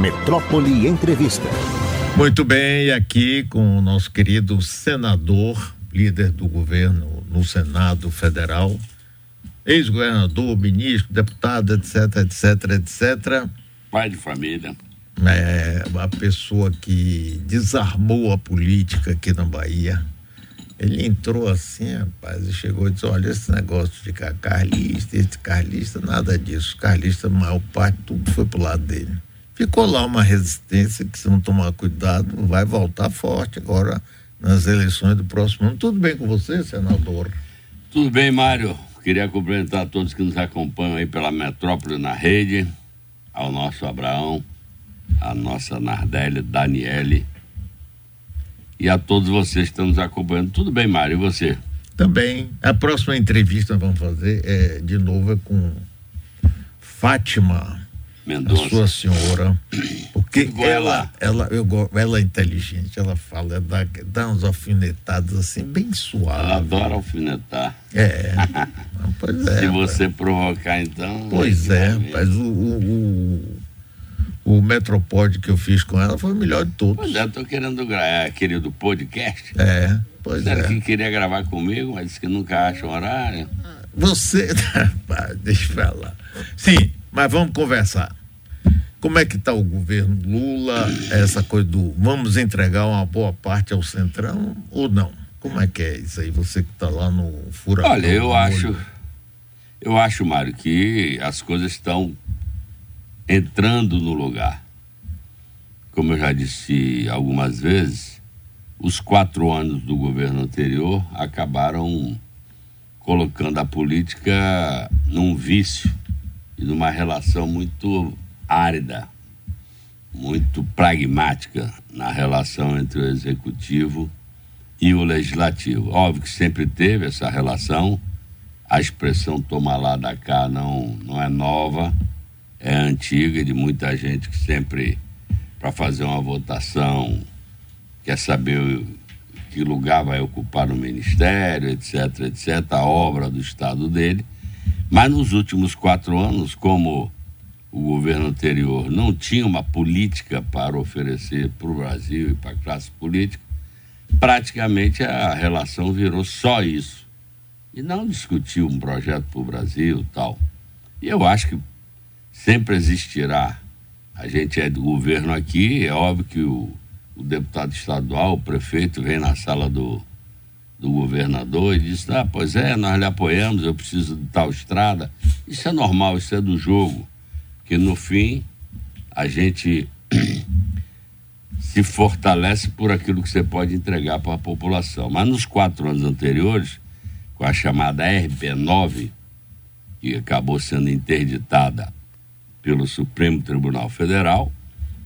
Metrópole Entrevista. Muito bem, aqui com o nosso querido senador, líder do governo no Senado Federal, ex-governador, ministro, deputado, etc, etc, etc. Pai de família. É uma pessoa que desarmou a política aqui na Bahia. Ele entrou assim, rapaz, e chegou e disse: Olha, esse negócio de ficar carlista, esse carlista, nada disso. Carlista, a maior parte, tudo foi pro lado dele. Ficou lá uma resistência que, se não tomar cuidado, vai voltar forte agora nas eleições do próximo ano. Tudo bem com você, senador? Tudo bem, Mário. Queria cumprimentar todos que nos acompanham aí pela Metrópole na rede, ao nosso Abraão, a nossa Nardelli, Daniele e a todos vocês que estão nos acompanhando. Tudo bem, Mário, e você? Também. A próxima entrevista vamos fazer é, de novo é com Fátima Mendonça. a sua senhora, porque ela, ela, eu, ela é inteligente, ela fala, dá, dá uns alfinetados assim, bem suaves. Ela adora alfinetar. É, pois é. Se você provocar, então. Pois é, mas o, o, o, o Metropod que eu fiz com ela foi o melhor de todos. Pois é, eu tô querendo gravar, é, querido podcast. É, pois Era é. que queria gravar comigo, mas disse que nunca acha horário. Você, deixa eu falar. Sim, mas vamos conversar. Como é que está o governo Lula? Essa coisa do vamos entregar uma boa parte ao Centrão ou não? Como é que é isso aí? Você que está lá no furacão. Olha, eu acho, eu acho, Mário, que as coisas estão entrando no lugar. Como eu já disse algumas vezes, os quatro anos do governo anterior acabaram colocando a política num vício e numa relação muito árida, muito pragmática na relação entre o executivo e o legislativo. Óbvio que sempre teve essa relação, a expressão toma lá da cá não, não é nova, é antiga, de muita gente que sempre, para fazer uma votação, quer saber que lugar vai ocupar no ministério, etc, etc, a obra do Estado dele. Mas nos últimos quatro anos, como o governo anterior não tinha uma política para oferecer para o Brasil e para a classe política, praticamente a relação virou só isso. E não discutiu um projeto para o Brasil tal. E eu acho que sempre existirá. A gente é do governo aqui, é óbvio que o, o deputado estadual, o prefeito, vem na sala do, do governador e diz: Ah, pois é, nós lhe apoiamos, eu preciso de tal estrada. Isso é normal, isso é do jogo que no fim a gente se fortalece por aquilo que você pode entregar para a população. Mas nos quatro anos anteriores, com a chamada RB9, que acabou sendo interditada pelo Supremo Tribunal Federal,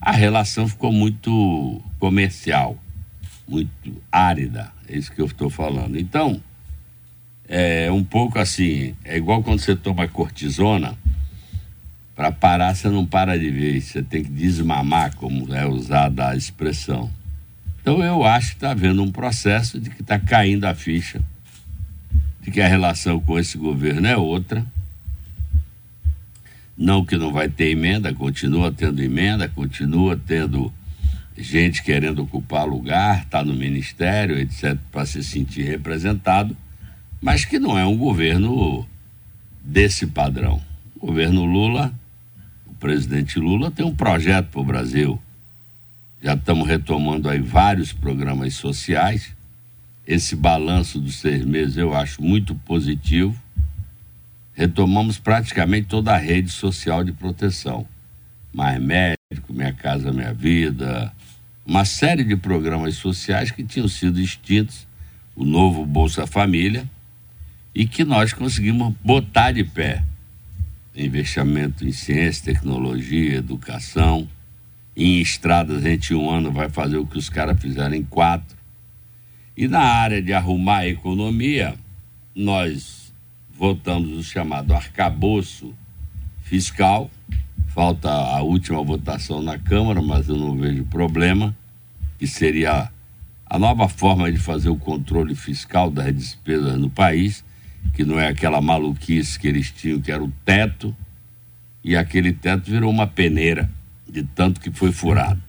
a relação ficou muito comercial, muito árida, é isso que eu estou falando. Então, é um pouco assim, é igual quando você toma cortisona, para parar, você não para de ver, você tem que desmamar, como é usada a expressão. Então eu acho que está havendo um processo de que está caindo a ficha, de que a relação com esse governo é outra. Não que não vai ter emenda, continua tendo emenda, continua tendo gente querendo ocupar lugar, está no ministério, etc., para se sentir representado, mas que não é um governo desse padrão. O governo Lula presidente Lula tem um projeto para o Brasil. Já estamos retomando aí vários programas sociais. Esse balanço dos seis meses eu acho muito positivo. Retomamos praticamente toda a rede social de proteção. Mais médico, Minha Casa Minha Vida, uma série de programas sociais que tinham sido extintos, o novo Bolsa Família, e que nós conseguimos botar de pé investimento em ciência, tecnologia, educação. Em estradas, a gente, em um ano, vai fazer o que os caras fizeram em quatro. E na área de arrumar a economia, nós votamos o chamado arcabouço fiscal. Falta a última votação na Câmara, mas eu não vejo problema, que seria a nova forma de fazer o controle fiscal das despesas no país que não é aquela maluquice que eles tinham, que era o teto, e aquele teto virou uma peneira. de tanto que foi furado.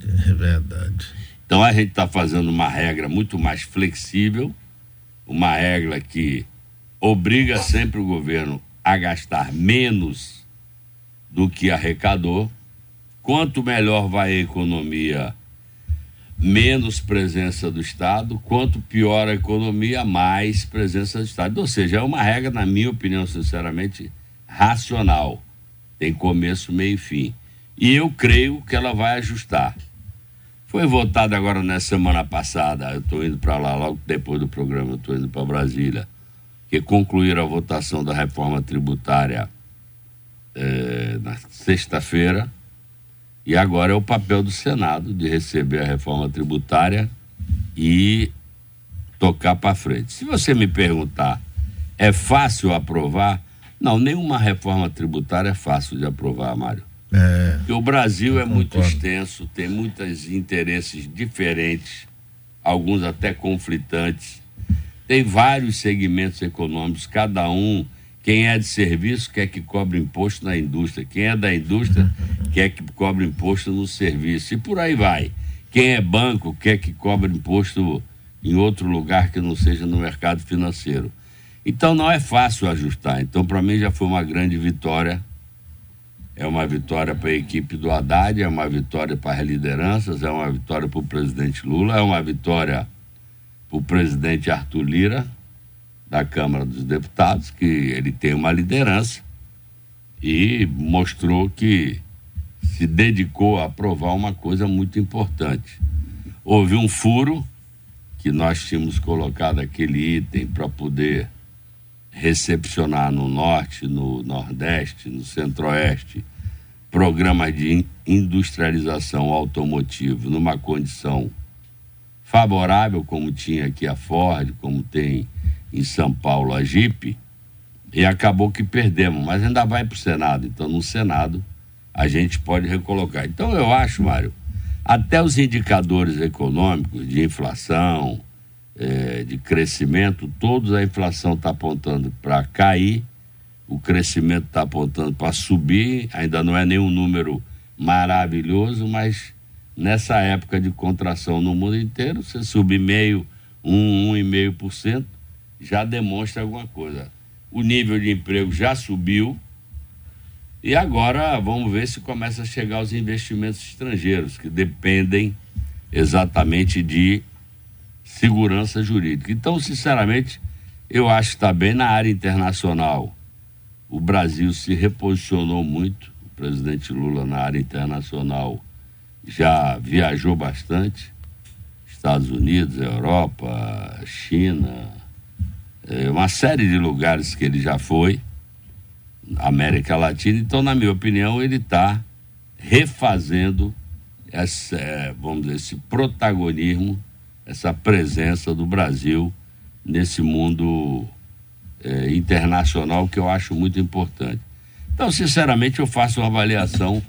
É verdade. Então a gente está fazendo uma regra muito mais flexível, uma regra que obriga sempre o governo a gastar menos do que arrecadou. Quanto melhor vai a economia, menos presença do Estado. Quanto pior a economia, mais presença do Estado. Ou seja, é uma regra, na minha opinião, sinceramente, racional. Tem começo, meio e fim. E eu creio que ela vai ajustar. Foi votado agora na semana passada, eu estou indo para lá logo depois do programa, eu estou indo para Brasília, que concluíram a votação da reforma tributária eh, na sexta-feira. E agora é o papel do Senado de receber a reforma tributária e tocar para frente. Se você me perguntar, é fácil aprovar? Não, nenhuma reforma tributária é fácil de aprovar, Mário. É, Porque o Brasil é muito extenso, tem muitos interesses diferentes, alguns até conflitantes. Tem vários segmentos econômicos, cada um. Quem é de serviço quer que cobre imposto na indústria, quem é da indústria quer que cobre imposto no serviço, e por aí vai. Quem é banco quer que cobre imposto em outro lugar que não seja no mercado financeiro. Então não é fácil ajustar. Então, para mim, já foi uma grande vitória é uma vitória para a equipe do Haddad, é uma vitória para as lideranças, é uma vitória para o presidente Lula, é uma vitória para o presidente Arthur Lira, da Câmara dos Deputados, que ele tem uma liderança e mostrou que se dedicou a aprovar uma coisa muito importante. Houve um furo que nós tínhamos colocado aquele item para poder recepcionar no norte, no nordeste, no centro-oeste, programas de industrialização automotivo numa condição favorável, como tinha aqui a Ford, como tem em São Paulo a Jeep, e acabou que perdemos, mas ainda vai para o Senado. Então, no Senado, a gente pode recolocar. Então, eu acho, Mário, até os indicadores econômicos de inflação, é, de crescimento, todos a inflação está apontando para cair, o crescimento está apontando para subir, ainda não é nenhum número maravilhoso, mas nessa época de contração no mundo inteiro, você subir meio, um, um e meio por cento, já demonstra alguma coisa. O nível de emprego já subiu e agora vamos ver se começa a chegar os investimentos estrangeiros, que dependem exatamente de segurança jurídica. Então, sinceramente, eu acho que está bem na área internacional. O Brasil se reposicionou muito, o presidente Lula na área internacional já viajou bastante, Estados Unidos, Europa, China, uma série de lugares que ele já foi, América Latina. Então, na minha opinião, ele está refazendo essa, é, vamos dizer, esse protagonismo essa presença do Brasil nesse mundo é, internacional que eu acho muito importante. Então, sinceramente, eu faço uma avaliação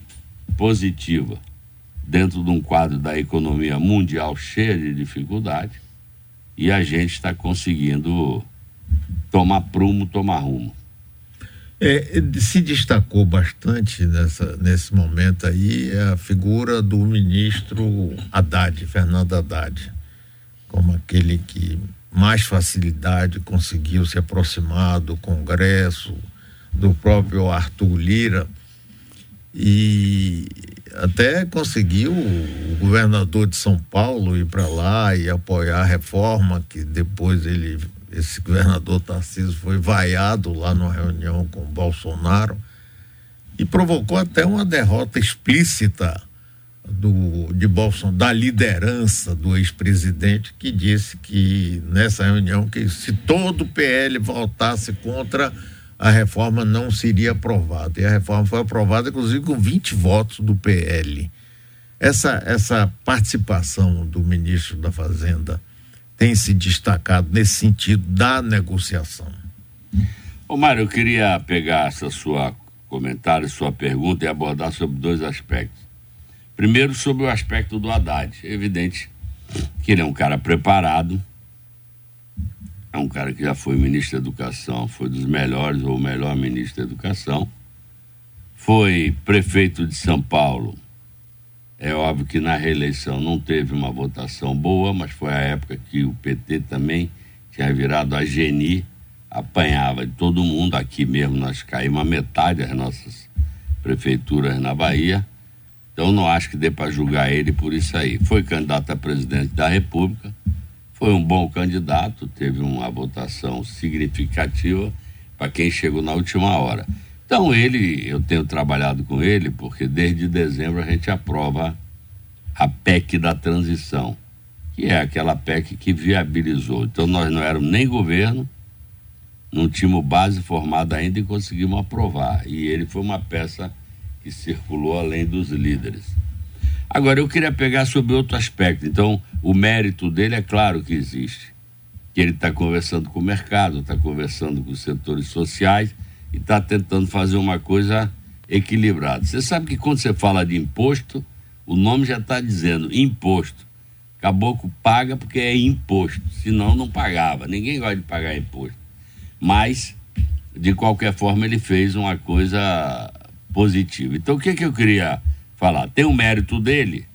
positiva dentro de um quadro da economia mundial cheia de dificuldade e a gente está conseguindo tomar prumo, tomar rumo. É, se destacou bastante nessa, nesse momento aí a figura do ministro Haddad, Fernando Haddad como aquele que mais facilidade conseguiu se aproximar do Congresso, do próprio Arthur Lira, e até conseguiu o governador de São Paulo ir para lá e apoiar a reforma, que depois ele, esse governador Tarcísio foi vaiado lá numa reunião com Bolsonaro e provocou até uma derrota explícita do, de Bolsonaro, da liderança do ex-presidente, que disse que nessa reunião que se todo o PL votasse contra a reforma não seria aprovada. E a reforma foi aprovada, inclusive, com 20 votos do PL. Essa, essa participação do ministro da Fazenda tem se destacado nesse sentido da negociação. Ô Mário, eu queria pegar essa sua comentário, sua pergunta e abordar sobre dois aspectos. Primeiro, sobre o aspecto do Haddad. É evidente que ele é um cara preparado, é um cara que já foi ministro da Educação, foi dos melhores ou o melhor ministro da Educação. foi prefeito de São Paulo. É óbvio que na reeleição não teve uma votação boa, mas foi a época que o PT também tinha virado a Geni, apanhava de todo mundo. Aqui mesmo nós caímos a metade das nossas prefeituras na Bahia. Então não acho que dê para julgar ele por isso aí. Foi candidato a presidente da República, foi um bom candidato, teve uma votação significativa para quem chegou na última hora. Então ele, eu tenho trabalhado com ele porque desde dezembro a gente aprova a PEC da transição, que é aquela PEC que viabilizou. Então nós não éramos nem governo, não tínhamos base formada ainda e conseguimos aprovar. E ele foi uma peça que circulou além dos líderes. Agora, eu queria pegar sobre outro aspecto. Então, o mérito dele é claro que existe. Que ele está conversando com o mercado, está conversando com os setores sociais e está tentando fazer uma coisa equilibrada. Você sabe que quando você fala de imposto, o nome já está dizendo imposto. Caboclo paga porque é imposto, senão não pagava. Ninguém gosta de pagar imposto. Mas, de qualquer forma, ele fez uma coisa positiva. Então, o que, que eu queria falar. Tem o mérito dele,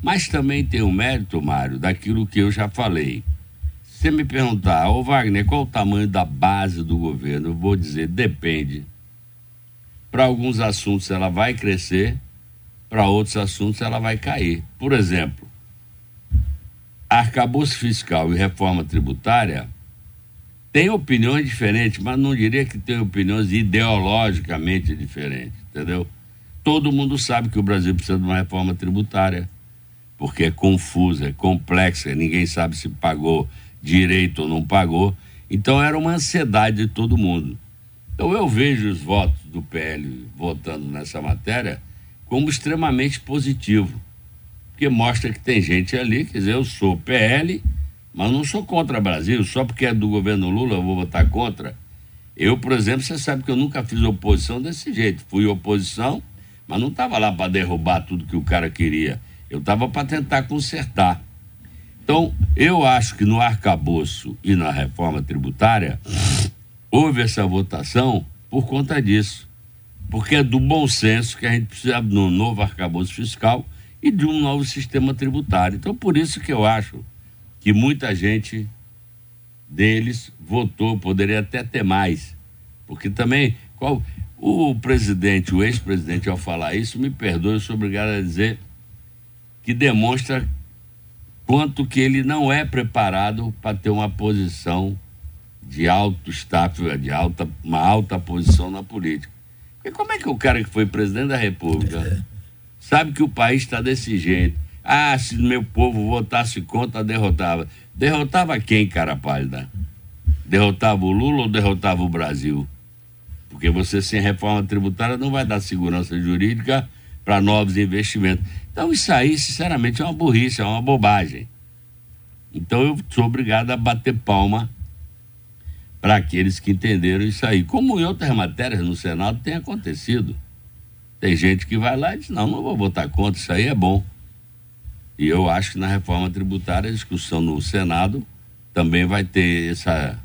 mas também tem o mérito, Mário, daquilo que eu já falei. Se você me perguntar, ô Wagner, qual o tamanho da base do governo? Eu vou dizer, depende. Para alguns assuntos ela vai crescer, para outros assuntos ela vai cair. Por exemplo, arcabouço fiscal e reforma tributária tem opiniões diferentes, mas não diria que tem opiniões ideologicamente diferentes, entendeu? todo mundo sabe que o Brasil precisa de uma reforma tributária, porque é confusa, é complexa, ninguém sabe se pagou direito ou não pagou. Então era uma ansiedade de todo mundo. Então eu vejo os votos do PL votando nessa matéria como extremamente positivo, porque mostra que tem gente ali, quer dizer, eu sou PL, mas não sou contra o Brasil, só porque é do governo Lula eu vou votar contra. Eu, por exemplo, você sabe que eu nunca fiz oposição desse jeito. Fui oposição mas não estava lá para derrubar tudo que o cara queria. Eu estava para tentar consertar. Então, eu acho que no arcabouço e na reforma tributária houve essa votação por conta disso. Porque é do bom senso que a gente precisa de um novo arcabouço fiscal e de um novo sistema tributário. Então, por isso que eu acho que muita gente deles votou, poderia até ter mais. Porque também, qual, o presidente, o ex-presidente, ao falar isso, me perdoe, eu sou obrigado a dizer que demonstra quanto que ele não é preparado para ter uma posição de alto status, de alta, uma alta posição na política. Porque como é que o cara que foi presidente da República é. sabe que o país está desse jeito? Ah, se meu povo votasse contra, derrotava. Derrotava quem, cara pálida? Derrotava o Lula ou derrotava o Brasil? porque você sem reforma tributária não vai dar segurança jurídica para novos investimentos. Então isso aí, sinceramente, é uma burrice, é uma bobagem. Então eu sou obrigado a bater palma para aqueles que entenderam isso aí. Como em outras matérias no Senado tem acontecido. Tem gente que vai lá e diz, não, não vou votar contra, isso aí é bom. E eu acho que na reforma tributária a discussão no Senado também vai ter essa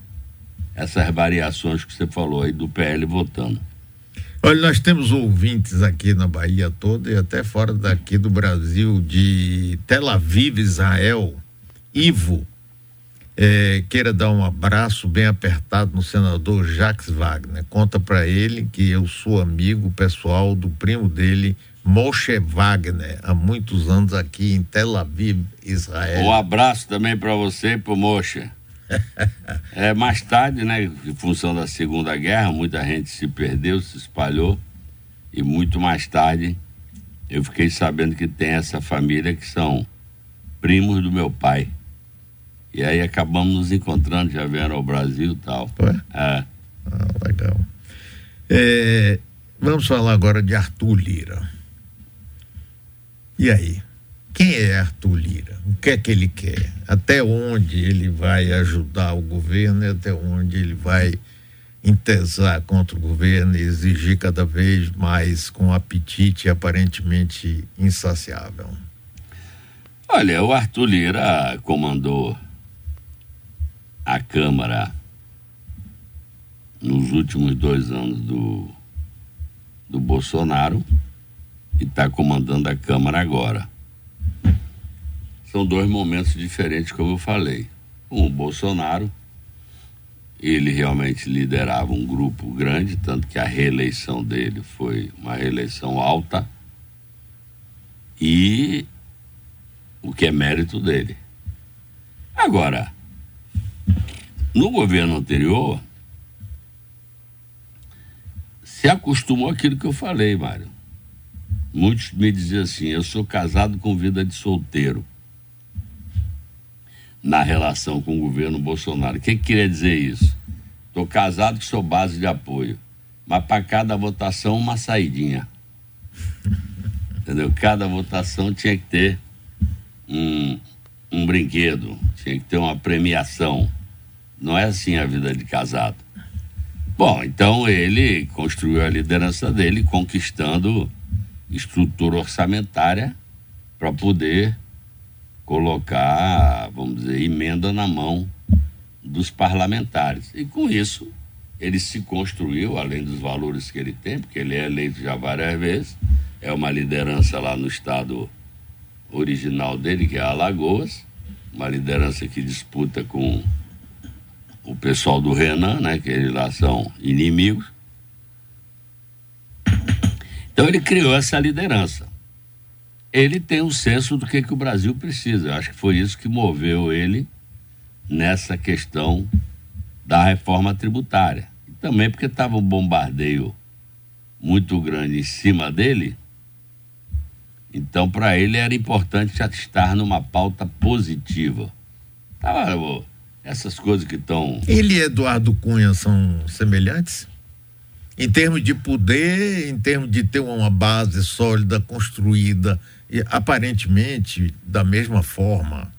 essas variações que você falou aí do PL votando. Olha, nós temos ouvintes aqui na Bahia toda e até fora daqui do Brasil, de Tel Aviv, Israel, Ivo, é, queira dar um abraço bem apertado no senador Jacques Wagner. Conta para ele que eu sou amigo pessoal do primo dele, Moshe Wagner, há muitos anos aqui em Tel Aviv, Israel. Um abraço também para você e para o Moshe. É, mais tarde, né, em função da Segunda Guerra, muita gente se perdeu, se espalhou, e muito mais tarde eu fiquei sabendo que tem essa família que são primos do meu pai. E aí acabamos nos encontrando, já vieram ao Brasil e tal. Foi? É. Ah, legal. É, vamos falar agora de Arthur Lira. E aí? Quem é Arthur Lira? O que é que ele quer? Até onde ele vai ajudar o governo e até onde ele vai entesar contra o governo e exigir cada vez mais com apetite aparentemente insaciável? Olha, o Arthur Lira comandou a Câmara nos últimos dois anos do, do Bolsonaro e está comandando a Câmara agora. São dois momentos diferentes, como eu falei. Um, Bolsonaro, ele realmente liderava um grupo grande, tanto que a reeleição dele foi uma reeleição alta, e o que é mérito dele. Agora, no governo anterior, se acostumou aquilo que eu falei, Mário. Muitos me diziam assim: eu sou casado com vida de solteiro na relação com o governo Bolsonaro. O que, que queria dizer isso? Estou casado que sou base de apoio, mas para cada votação uma saidinha. Entendeu? Cada votação tinha que ter um, um brinquedo, tinha que ter uma premiação. Não é assim a vida de casado. Bom, então ele construiu a liderança dele conquistando estrutura orçamentária para poder colocar, vamos dizer, emenda na mão dos parlamentares. E com isso, ele se construiu, além dos valores que ele tem, porque ele é eleito já várias vezes, é uma liderança lá no estado original dele, que é Alagoas, uma liderança que disputa com o pessoal do Renan, né, que eles lá são inimigos. Então ele criou essa liderança. Ele tem um senso do que, que o Brasil precisa. Eu acho que foi isso que moveu ele nessa questão da reforma tributária. E também porque estava um bombardeio muito grande em cima dele. Então, para ele era importante estar numa pauta positiva. Tava, essas coisas que estão. Ele e Eduardo Cunha são semelhantes? Em termos de poder, em termos de ter uma base sólida, construída, e aparentemente da mesma forma.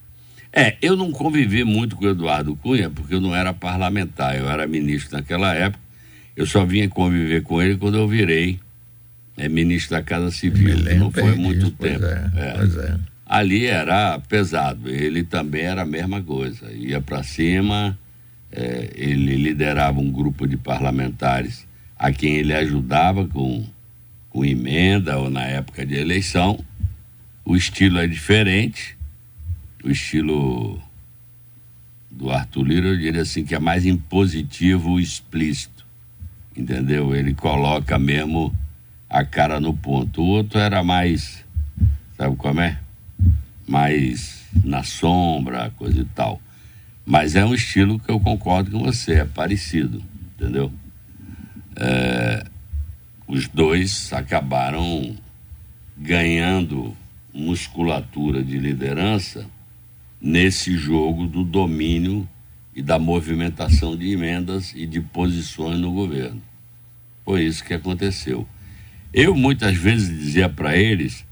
É, eu não convivi muito com o Eduardo Cunha, porque eu não era parlamentar, eu era ministro naquela época. Eu só vinha conviver com ele quando eu virei é, ministro da Casa Civil. Não foi muito tempo. Pois é, é. Pois é ali era pesado. Ele também era a mesma coisa. Ia para cima, é, ele liderava um grupo de parlamentares a quem ele ajudava com, com emenda ou na época de eleição. O estilo é diferente. O estilo do Arthur Lira, eu diria assim, que é mais impositivo explícito. Entendeu? Ele coloca mesmo a cara no ponto. O outro era mais. Sabe como é? mais na sombra, coisa e tal. Mas é um estilo que eu concordo com você, é parecido, entendeu? É, os dois acabaram ganhando musculatura de liderança nesse jogo do domínio e da movimentação de emendas e de posições no governo. Foi isso que aconteceu. Eu muitas vezes dizia para eles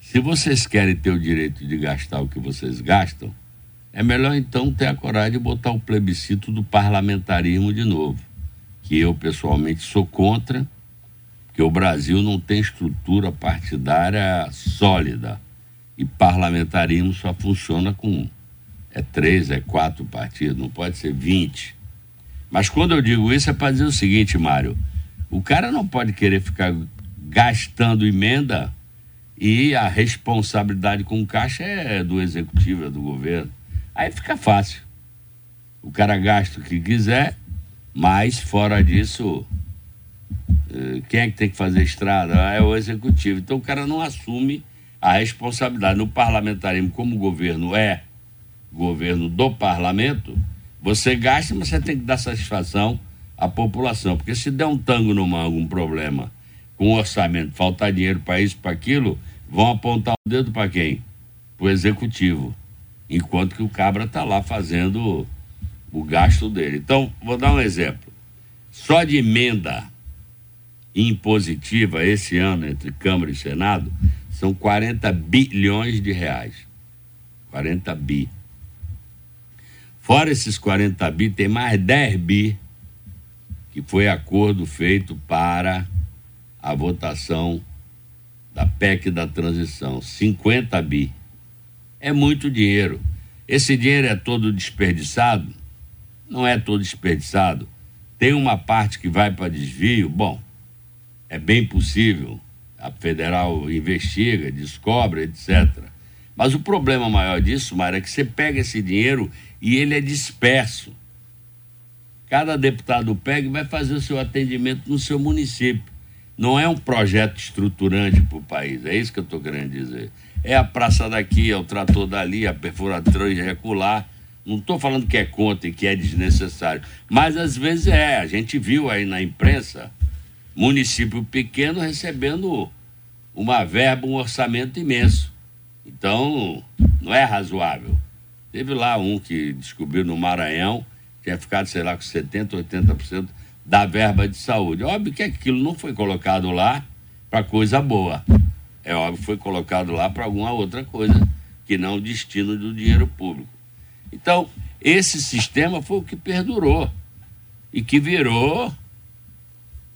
se vocês querem ter o direito de gastar o que vocês gastam, é melhor então ter a coragem de botar o plebiscito do parlamentarismo de novo, que eu pessoalmente sou contra, porque o Brasil não tem estrutura partidária sólida e parlamentarismo só funciona com é três, é quatro partidos, não pode ser vinte. Mas quando eu digo isso é para dizer o seguinte, Mário, o cara não pode querer ficar gastando emenda e a responsabilidade com o caixa é do executivo, é do governo. Aí fica fácil. O cara gasta o que quiser, mas fora disso, eh, quem é que tem que fazer estrada? É o executivo. Então o cara não assume a responsabilidade. No parlamentarismo, como o governo é governo do parlamento, você gasta, mas você tem que dar satisfação à população. Porque se der um tango no mango, um problema com orçamento, faltar dinheiro para isso, para aquilo, vão apontar o dedo para quem? Para o executivo. Enquanto que o cabra está lá fazendo o gasto dele. Então, vou dar um exemplo. Só de emenda impositiva esse ano entre Câmara e Senado são 40 bilhões de reais. 40 bi. Fora esses 40 bi, tem mais 10 bi que foi acordo feito para a votação da PEC da transição, 50 bi. É muito dinheiro. Esse dinheiro é todo desperdiçado? Não é todo desperdiçado. Tem uma parte que vai para desvio, bom, é bem possível. A federal investiga, descobre, etc. Mas o problema maior disso, Mário, é que você pega esse dinheiro e ele é disperso. Cada deputado pega e vai fazer o seu atendimento no seu município. Não é um projeto estruturante para o país, é isso que eu estou querendo dizer. É a praça daqui, é o trator dali, a perfuratriz recular. Não estou falando que é contra e que é desnecessário, mas às vezes é. A gente viu aí na imprensa município pequeno recebendo uma verba, um orçamento imenso. Então, não é razoável. Teve lá um que descobriu no Maranhão, tinha ficado, sei lá, com 70%, 80% da verba de saúde. Óbvio que aquilo não foi colocado lá para coisa boa. É óbvio que foi colocado lá para alguma outra coisa que não o destino do dinheiro público. Então, esse sistema foi o que perdurou e que virou,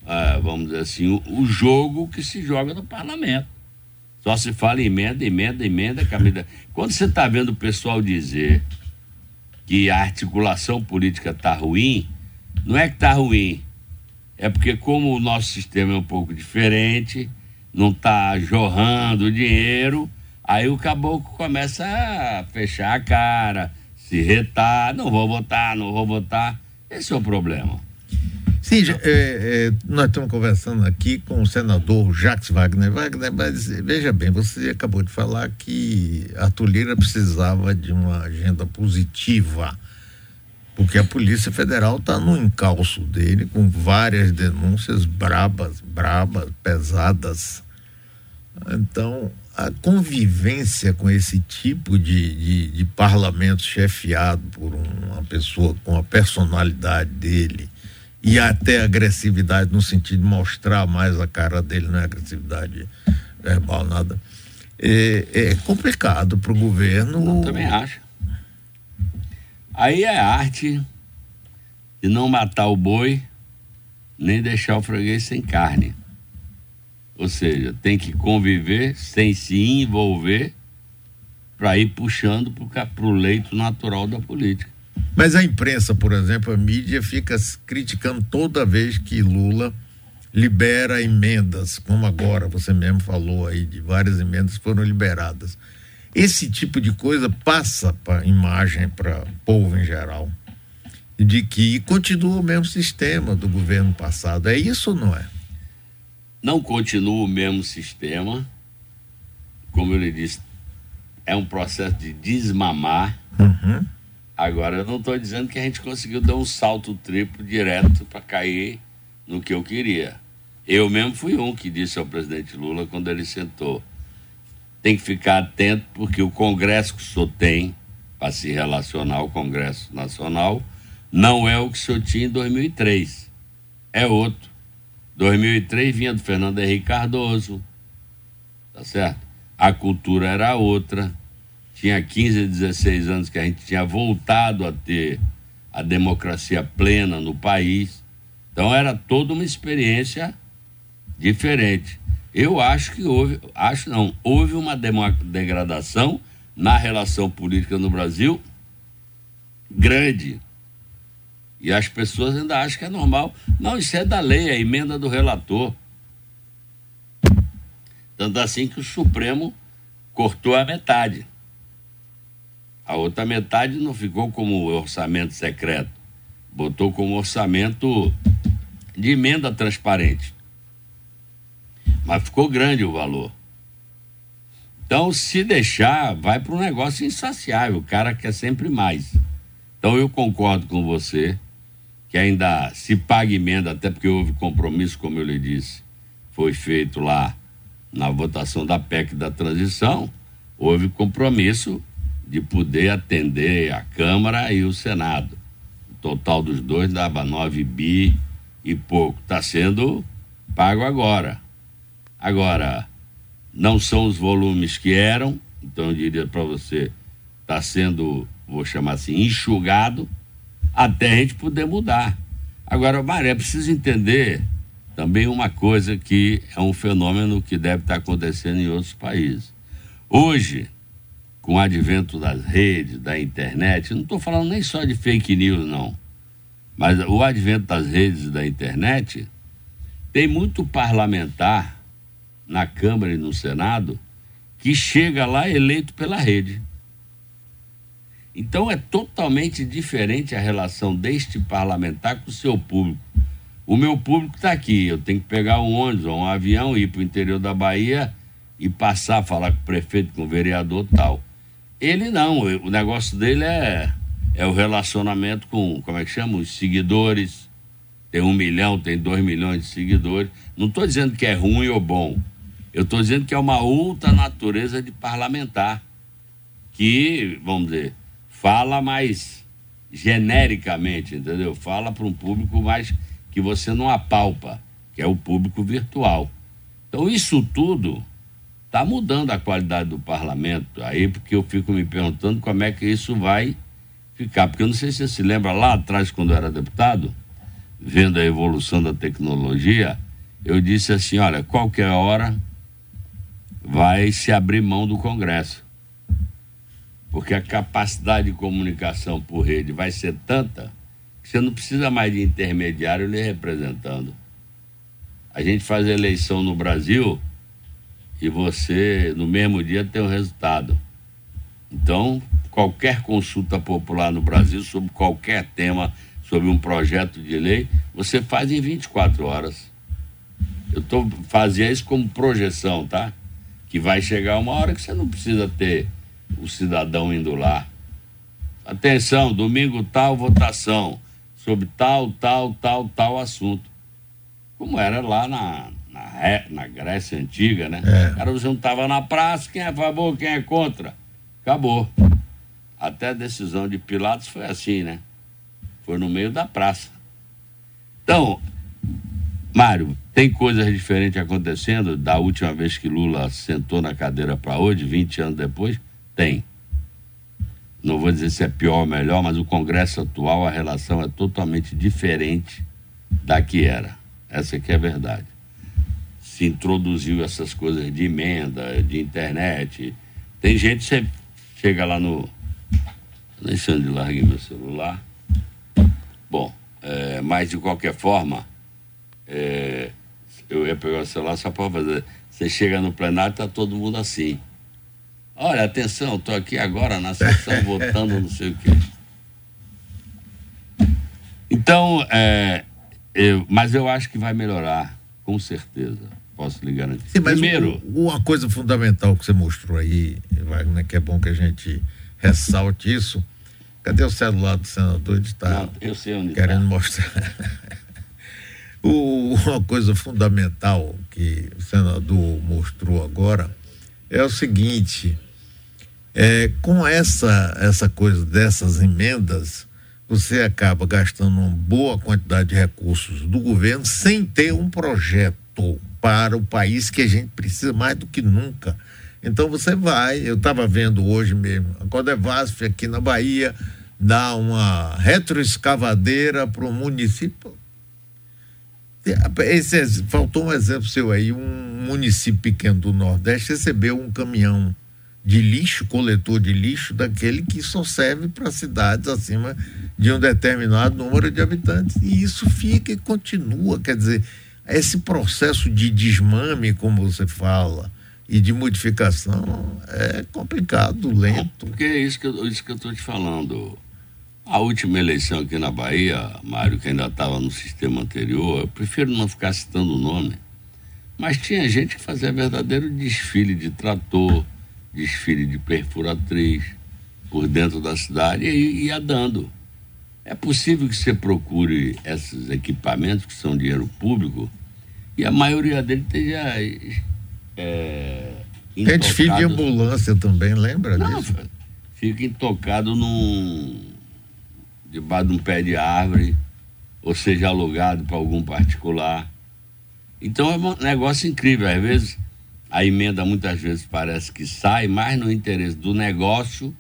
ah, vamos dizer assim, o, o, jogo que se joga no parlamento. Só se fala emenda, emenda, emenda. Quando você está vendo o pessoal dizer que a articulação política está ruim, não é que está ruim, é porque como o nosso sistema é um pouco diferente, não está jorrando dinheiro, aí o caboclo começa a fechar a cara, se retar, não vou votar, não vou votar. Esse é o problema. Sim, é, é, nós estamos conversando aqui com o senador Jacques Wagner. Wagner, mas veja bem, você acabou de falar que a Lira precisava de uma agenda positiva, porque a Polícia Federal está no encalço dele, com várias denúncias brabas, brabas, pesadas. Então, a convivência com esse tipo de, de, de parlamento chefiado por uma pessoa com a personalidade dele e até agressividade no sentido de mostrar mais a cara dele, não é agressividade verbal, nada, é, é complicado para o governo. Eu também acho. Aí é arte de não matar o boi, nem deixar o freguês sem carne. Ou seja, tem que conviver sem se envolver para ir puxando para o leito natural da política. Mas a imprensa, por exemplo, a mídia fica criticando toda vez que Lula libera emendas, como agora você mesmo falou aí, de várias emendas foram liberadas. Esse tipo de coisa passa para imagem, para o povo em geral, de que continua o mesmo sistema do governo passado. É isso ou não é? Não continua o mesmo sistema. Como eu lhe disse, é um processo de desmamar. Uhum. Agora, eu não estou dizendo que a gente conseguiu dar um salto triplo direto para cair no que eu queria. Eu mesmo fui um que disse ao presidente Lula quando ele sentou: tem que ficar atento porque o Congresso que o senhor tem para se relacionar ao Congresso Nacional não é o que o senhor tinha em 2003, é outro. 2003 vinha do Fernando Henrique Cardoso, tá certo? A cultura era outra. Tinha 15, 16 anos que a gente tinha voltado a ter a democracia plena no país. Então era toda uma experiência diferente. Eu acho que houve, acho não, houve uma degradação na relação política no Brasil grande. E as pessoas ainda acham que é normal. Não, isso é da lei, é a emenda do relator. Tanto assim que o Supremo cortou a metade. A outra metade não ficou como orçamento secreto, botou como orçamento de emenda transparente. Mas ficou grande o valor. Então, se deixar, vai para um negócio insaciável. O cara quer sempre mais. Então, eu concordo com você que ainda se pague emenda, até porque houve compromisso, como eu lhe disse, foi feito lá na votação da PEC da transição, houve compromisso de poder atender a Câmara e o Senado. O total dos dois dava 9 bi e pouco. Está sendo pago agora. Agora, não são os volumes que eram, então eu diria para você, está sendo, vou chamar assim, enxugado até a gente poder mudar. Agora, Maré, precisa entender também uma coisa que é um fenômeno que deve estar acontecendo em outros países. Hoje, com o advento das redes, da internet, não estou falando nem só de fake news, não, mas o advento das redes e da internet, Tem muito parlamentar na Câmara e no Senado que chega lá eleito pela rede. Então é totalmente diferente a relação deste parlamentar com o seu público. O meu público está aqui, eu tenho que pegar um ônibus ou um avião, ir para o interior da Bahia e passar, falar com o prefeito, com o vereador tal. Ele não, o negócio dele é, é o relacionamento com, como é que chama? Os seguidores. Tem um milhão, tem dois milhões de seguidores. Não estou dizendo que é ruim ou bom. Eu estou dizendo que é uma outra natureza de parlamentar. Que, vamos dizer, fala mais genericamente, entendeu? Fala para um público mais que você não apalpa, que é o público virtual. Então, isso tudo está mudando a qualidade do parlamento. Aí, porque eu fico me perguntando como é que isso vai ficar. Porque eu não sei se você se lembra lá atrás, quando eu era deputado, vendo a evolução da tecnologia, eu disse assim: olha, qualquer hora vai se abrir mão do Congresso. Porque a capacidade de comunicação por rede vai ser tanta você não precisa mais de intermediário lhe representando. A gente faz eleição no Brasil e você, no mesmo dia, tem o resultado. Então, qualquer consulta popular no Brasil sobre qualquer tema, sobre um projeto de lei, você faz em 24 horas. Eu tô, fazia isso como projeção, tá? Que vai chegar uma hora que você não precisa ter o cidadão indo lá. Atenção, domingo tal, votação sobre tal, tal, tal, tal assunto. Como era lá na, na, na Grécia Antiga, né? É. O cara juntava na praça, quem é a favor, quem é contra. Acabou. Até a decisão de Pilatos foi assim, né? Foi no meio da praça. Então, Mário, tem coisas diferentes acontecendo da última vez que Lula sentou na cadeira para hoje, 20 anos depois? Tem não vou dizer se é pior ou melhor, mas o Congresso atual, a relação é totalmente diferente da que era. Essa aqui é a verdade. Se introduziu essas coisas de emenda, de internet. Tem gente que chega lá no. Sei onde larguei meu celular. Bom, é, mas de qualquer forma, é, eu ia pegar o celular só para fazer. Você chega no plenário, está todo mundo assim. Olha, atenção, estou aqui agora na sessão votando não sei o quê. Então, é, eu, mas eu acho que vai melhorar, com certeza. Posso ligar garantir. Sim, Primeiro, uma coisa fundamental que você mostrou aí, Wagner, que é bom que a gente ressalte isso. Cadê o celular do senador? Ele está querendo tá. mostrar. o, uma coisa fundamental que o senador mostrou agora é o seguinte: é, com essa, essa coisa dessas emendas, você acaba gastando uma boa quantidade de recursos do governo sem ter um projeto para o país que a gente precisa mais do que nunca. Então você vai, eu estava vendo hoje mesmo, a Codevasf aqui na Bahia dá uma retroescavadeira para o município. Esse, faltou um exemplo seu aí, um município pequeno do Nordeste recebeu um caminhão de lixo, coletor de lixo, daquele que só serve para cidades acima de um determinado número de habitantes. E isso fica e continua. Quer dizer, esse processo de desmame, como você fala, e de modificação é complicado, lento. Porque é isso que eu estou te falando. A última eleição aqui na Bahia, Mário, que ainda estava no sistema anterior, eu prefiro não ficar citando o nome, mas tinha gente que fazia verdadeiro desfile de trator, desfile de perfuratriz por dentro da cidade e ia dando. É possível que você procure esses equipamentos que são dinheiro público e a maioria deles esteja. É, Tem desfile de ambulância também, lembra Não, disso? Fica intocado num. debaixo de um pé de árvore, ou seja, alugado para algum particular. Então é um negócio incrível. Às vezes a emenda muitas vezes parece que sai mais no interesse do negócio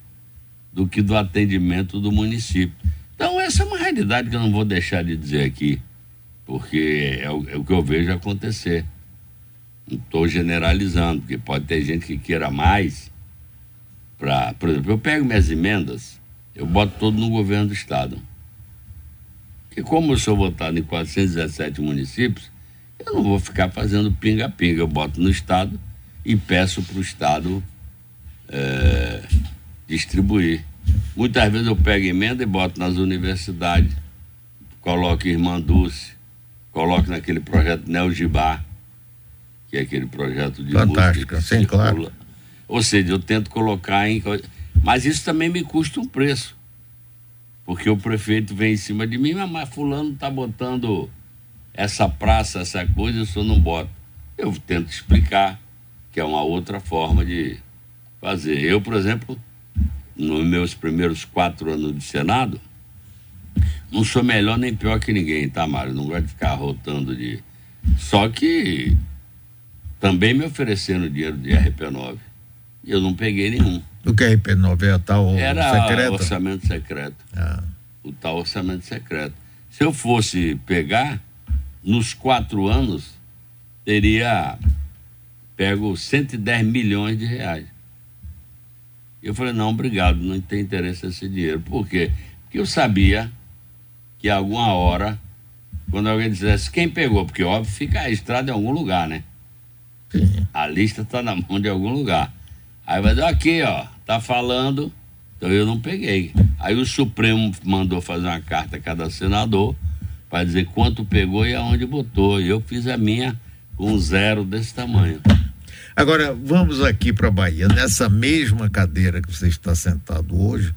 do que do atendimento do município. Então, essa é uma realidade que eu não vou deixar de dizer aqui, porque é o, é o que eu vejo acontecer. Não estou generalizando, porque pode ter gente que queira mais. Pra, por exemplo, eu pego minhas emendas, eu boto todo no governo do Estado. E como eu sou votado em 417 municípios, Eu não vou ficar fazendo pinga-pinga. Eu boto no Estado e peço para o Estado é, distribuir. Muitas vezes eu pego emenda e boto nas universidades, coloco Irmã Dulce, coloco naquele projeto Neo Gibá, que é aquele projeto de Fantástico, sim, claro. Ou seja, eu tento colocar em. Mas isso também me custa um preço. Porque o prefeito vem em cima de mim, mas fulano está botando essa praça, essa coisa, eu só não boto. Eu tento explicar que é uma outra forma de fazer. Eu, por exemplo, nos meus primeiros quatro anos de Senado, não sou melhor nem pior que ninguém, tá, Mário? Não gosto de ficar rotando de. Só que também me ofereceram dinheiro de RP9. E eu não peguei nenhum. O que é RP9? É tal Era secreto? orçamento secreto. Ah. O tal orçamento secreto. Se eu fosse pegar, nos quatro anos, teria pego 110 milhões de reais. Eu falei, não, obrigado, não tem interesse nesse dinheiro. Por quê? Porque eu sabia que alguma hora, quando alguém dissesse quem pegou, porque óbvio fica a estrada em algum lugar, né? Sim. A lista está na mão de algum lugar. Aí vai dizer, aqui, ó, tá falando, então eu não peguei. Aí o Supremo mandou fazer uma carta a cada senador para dizer quanto pegou e aonde botou. E eu fiz a minha com um zero desse tamanho. Agora, vamos aqui para a Bahia. Nessa mesma cadeira que você está sentado hoje,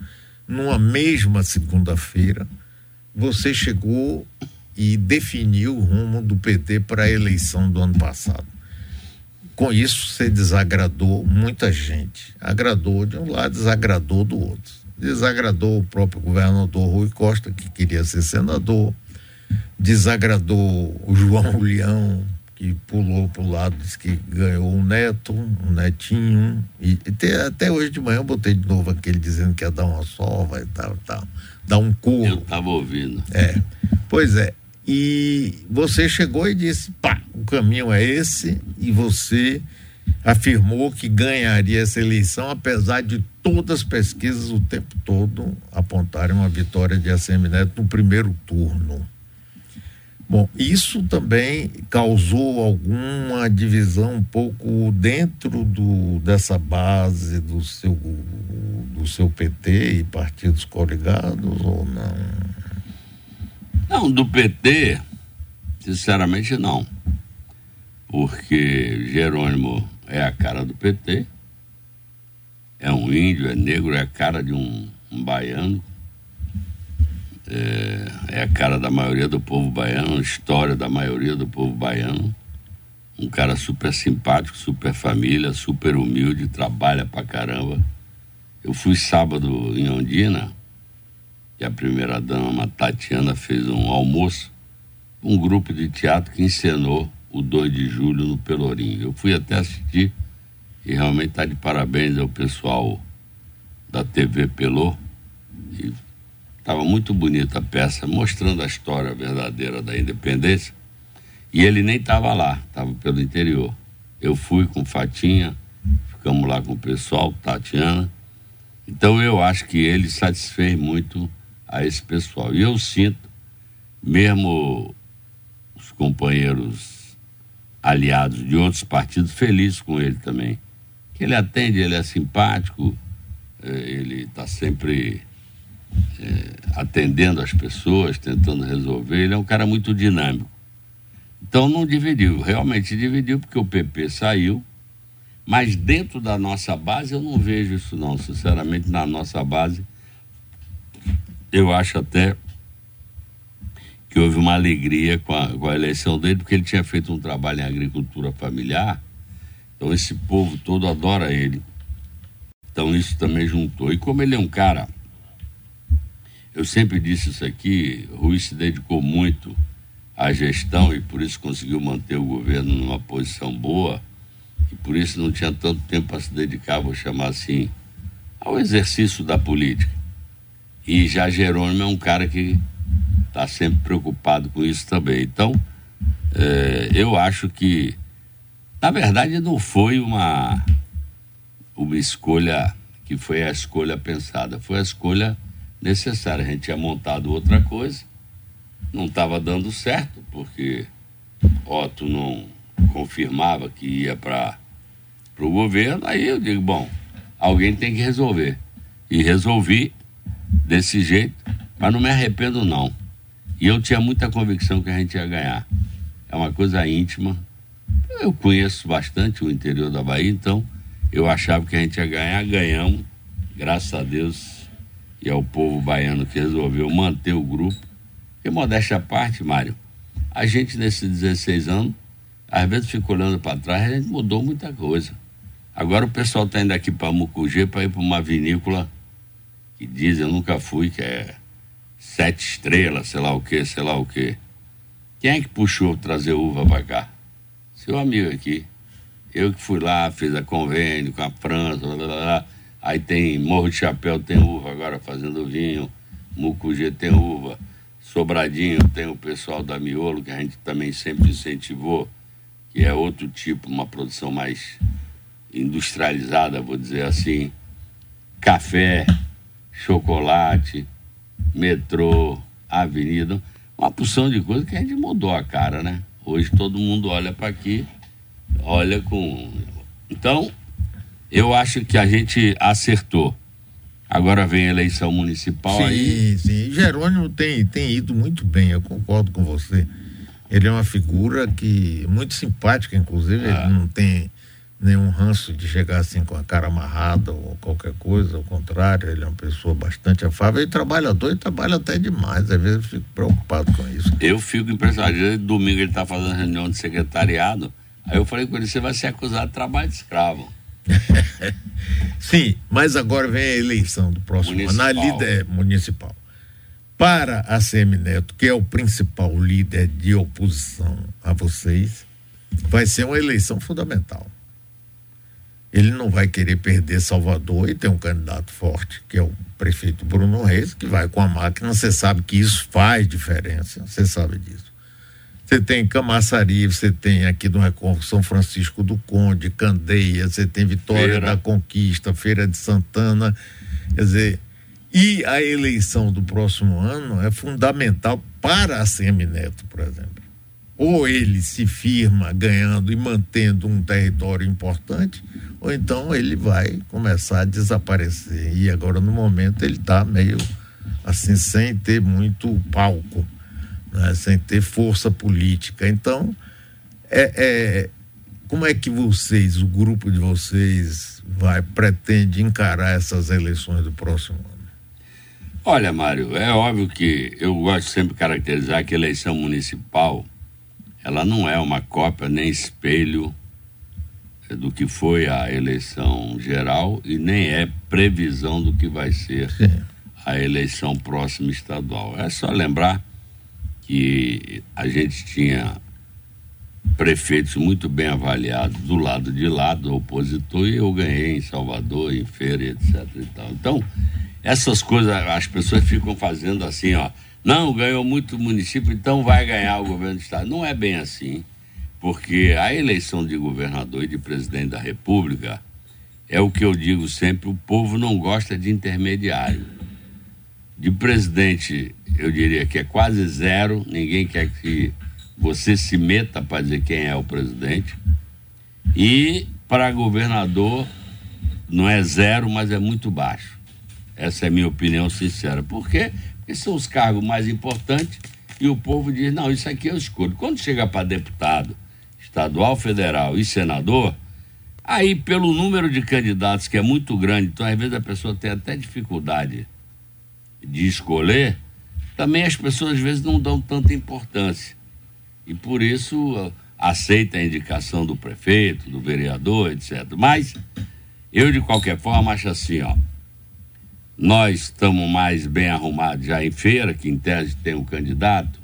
numa mesma segunda-feira, você chegou e definiu o rumo do PT para a eleição do ano passado com isso você desagradou muita gente. Agradou de um lado, desagradou do outro. Desagradou o próprio governador Rui Costa, que queria ser senador. Desagradou o João Leão, que pulou para o lado, disse que ganhou um neto, um netinho. E, e até hoje de manhã eu botei de novo aquele dizendo que ia dar uma sova e tal, tal. Dar um curro. Eu estava ouvindo. É. Pois é. E você chegou e disse: pá, o caminho é esse, e você afirmou que ganharia essa eleição, apesar de todas as pesquisas o tempo todo apontarem uma vitória de ACM Neto no primeiro turno. Bom, isso também causou alguma divisão um pouco dentro do, dessa base do seu, do seu PT e partidos coligados ou não? Não, do PT, sinceramente não. Porque Jerônimo é a cara do PT, é um índio, é negro, é a cara de um, um baiano, é, é, a cara da maioria do povo baiano, a história da maioria do povo baiano. Um cara super simpático, super família, super humilde, trabalha pra caramba. Eu fui sábado em Ondina, que a primeira-dama Tatiana fez um almoço, um grupo de teatro que encenou o 2 de julho no Pelourinho. Eu fui até assistir e realmente está de parabéns ao pessoal da TV Pelô. Estava muito bonita a peça, mostrando a história verdadeira da independência. E ele nem estava lá, estava pelo interior. Eu fui com Fatinha, ficamos lá com o pessoal, Tatiana. Então eu acho que ele satisfez muito a esse pessoal. E eu sinto, mesmo os companheiros aliados de outros partidos, felizes com ele também. Que ele atende, ele é simpático, é, ele está sempre é, atendendo as pessoas, tentando resolver. Ele é um cara muito dinâmico. Então não dividiu, realmente dividiu porque o PP saiu, mas dentro da nossa base eu não vejo isso não, sinceramente na nossa base eu acho até que houve uma alegria com a, com a eleição dele, porque ele tinha feito um trabalho em agricultura familiar. Então esse povo todo adora ele. Então isso também juntou. E como ele é um cara, eu sempre disse isso aqui, Rui se dedicou muito à gestão e por isso conseguiu manter o governo numa posição boa e por isso não tinha tanto tempo para se dedicar, vou chamar assim, ao exercício da política. E já Jerônimo é um cara que está sempre preocupado com isso também. Então, é, eu acho que, na verdade, não foi uma, uma escolha que foi a escolha pensada, foi a escolha necessária. A gente tinha montado outra coisa, não estava dando certo, porque Otto não confirmava que ia para o governo, aí eu digo, bom, alguém tem que resolver. E resolvi desse jeito, mas não me arrependo não. E eu tinha muita convicção que a gente ia ganhar. É uma coisa íntima. Eu conheço bastante o interior da Bahia, então eu achava que a gente ia ganhar, ganhamos, graças a Deus, e ao povo baiano que resolveu manter o grupo. E modéstia à parte, Mário, a gente nesses 16 anos, às vezes fica olhando para trás, a gente mudou muita coisa. Agora o pessoal está indo aqui para Mucugê para ir para uma vinícola que diz, eu nunca fui, que é sete estrelas, sei lá o que, sei lá o que. Quem é que puxou trazer uva para cá? Seu amigo aqui. Eu que fui lá, fiz a convênio com a França, blá, blá, blá. Aí tem Morro de Chapéu, tem uva agora fazendo vinho, Mucugê tem uva, Sobradinho tem o pessoal da Miolo, que a gente também sempre incentivou, que é outro tipo, uma produção mais industrializada, vou dizer assim. Café, chocolate, metrô, avenida, uma porção de coisa que a gente mudou a cara, né? Hoje todo mundo olha para aqui, olha com. Então, eu acho que a gente acertou. Agora vem a eleição municipal sim, aí. Sim, Jerônimo tem, tem ido muito bem, eu concordo com você. Ele é uma figura que muito simpática, inclusive, ah. ele não tem nenhum ranço de chegar assim com a cara amarrada ou qualquer coisa, ao contrário, ele é uma pessoa bastante afável e trabalhador e trabalha até demais, às vezes eu fico preocupado com isso. Eu fico impressionado, domingo ele está fazendo reunião de secretariado, aí eu falei com ele, você vai ser acusado de trabalho de escravo. Sim, mas agora vem a eleição do próximo municipal. ano, na líder municipal. Para a Semineto, que é o principal líder de oposição a vocês, vai ser uma eleição fundamental ele não vai querer perder Salvador e tem um candidato forte, que é o prefeito Bruno Reis, que vai com a máquina. Você sabe que isso faz diferença, você sabe disso. Você tem Camaçari, você tem aqui do Recordo São Francisco do Conde, Candeia, você tem Vitória Feira. da Conquista, Feira de Santana. Quer dizer, e a eleição do próximo ano é fundamental para a Semineto, por exemplo. Ou ele se firma ganhando e mantendo um território importante, ou então ele vai começar a desaparecer. E agora, no momento, ele está meio assim, sem ter muito palco, né? sem ter força política. Então, é, é, como é que vocês, o grupo de vocês, vai, pretende encarar essas eleições do próximo ano? Olha, Mário, é óbvio que eu gosto sempre de caracterizar que a eleição municipal ela não é uma cópia nem espelho do que foi a eleição geral e nem é previsão do que vai ser Sim. a eleição próxima estadual. É só lembrar que a gente tinha prefeitos muito bem avaliados do lado de lá do opositor e eu ganhei em Salvador, em Feira, etc. Então, essas coisas as pessoas ficam fazendo assim, ó. Não, ganhou muito município, então vai ganhar o governo do estado. Não é bem assim porque a eleição de governador e de presidente da República é o que eu digo sempre: o povo não gosta de intermediário. De presidente, eu diria que é quase zero, ninguém quer que você se meta para dizer quem é o presidente. E para governador, não é zero, mas é muito baixo. Essa é a minha opinião sincera. Por quê? Porque são os cargos mais importantes e o povo diz: não, isso aqui eu escolho. Quando chega para deputado, estadual, federal e senador, aí pelo número de candidatos que é muito grande, então às vezes a pessoa tem até dificuldade de escolher, também as pessoas às vezes não dão tanta importância. E por isso aceita a indicação do prefeito, do vereador, etc. Mas eu de qualquer forma acho assim, ó. Nós estamos mais bem arrumados já em feira, que em tese tem um candidato,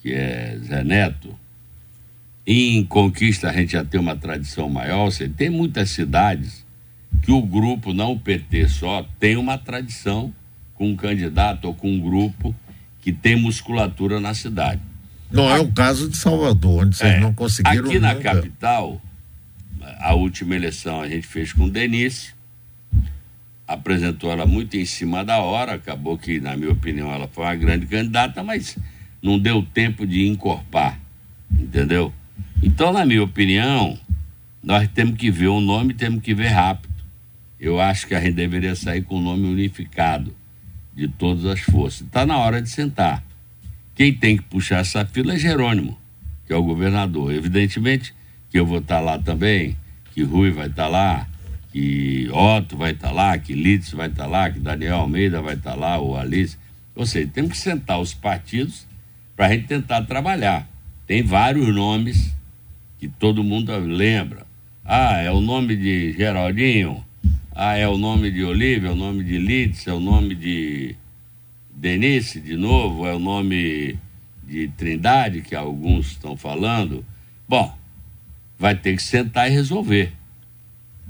que é Zé Neto, em Conquista a gente já tem uma tradição maior, você tem muitas cidades que o grupo, não o PT só, tem uma tradição com um candidato ou com um grupo que tem musculatura na cidade. Não é o caso de Salvador, onde vocês é, não conseguiram. Aqui na capital, a última eleição a gente fez com Denise, apresentou ela muito em cima da hora, acabou que, na minha opinião, ela foi uma grande candidata, mas não deu tempo de encorpar Entendeu? Então, na minha opinião, nós temos que ver o nome, temos que ver rápido. Eu acho que a gente deveria sair com o nome unificado de todas as forças. Está na hora de sentar. Quem tem que puxar essa fila é Jerônimo, que é o governador. Evidentemente que eu vou estar lá também, que Rui vai estar lá, que Otto vai estar lá, que Litz vai estar lá, que Daniel Almeida vai estar lá, ou Alice. Ou seja, temos que sentar os partidos para a gente tentar trabalhar. Tem vários nomes que todo mundo lembra. Ah, é o nome de Geraldinho. Ah, é o nome de Olívia, é o nome de Litz, é o nome de Denise, de novo, é o nome de Trindade, que alguns estão falando. Bom, vai ter que sentar e resolver.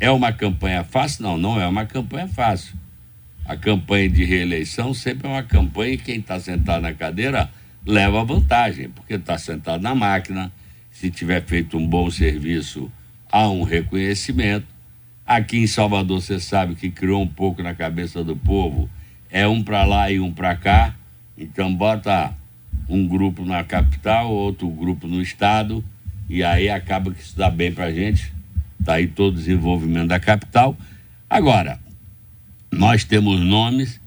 É uma campanha fácil? Não, não é uma campanha fácil. A campanha de reeleição sempre é uma campanha e quem está sentado na cadeira leva vantagem, porque está sentado na máquina. Se tiver feito um bom serviço, há um reconhecimento. Aqui em Salvador, você sabe que criou um pouco na cabeça do povo: é um para lá e um para cá. Então, bota um grupo na capital, outro grupo no estado, e aí acaba que isso dá bem para a gente Está aí todo o desenvolvimento da capital. Agora, nós temos nomes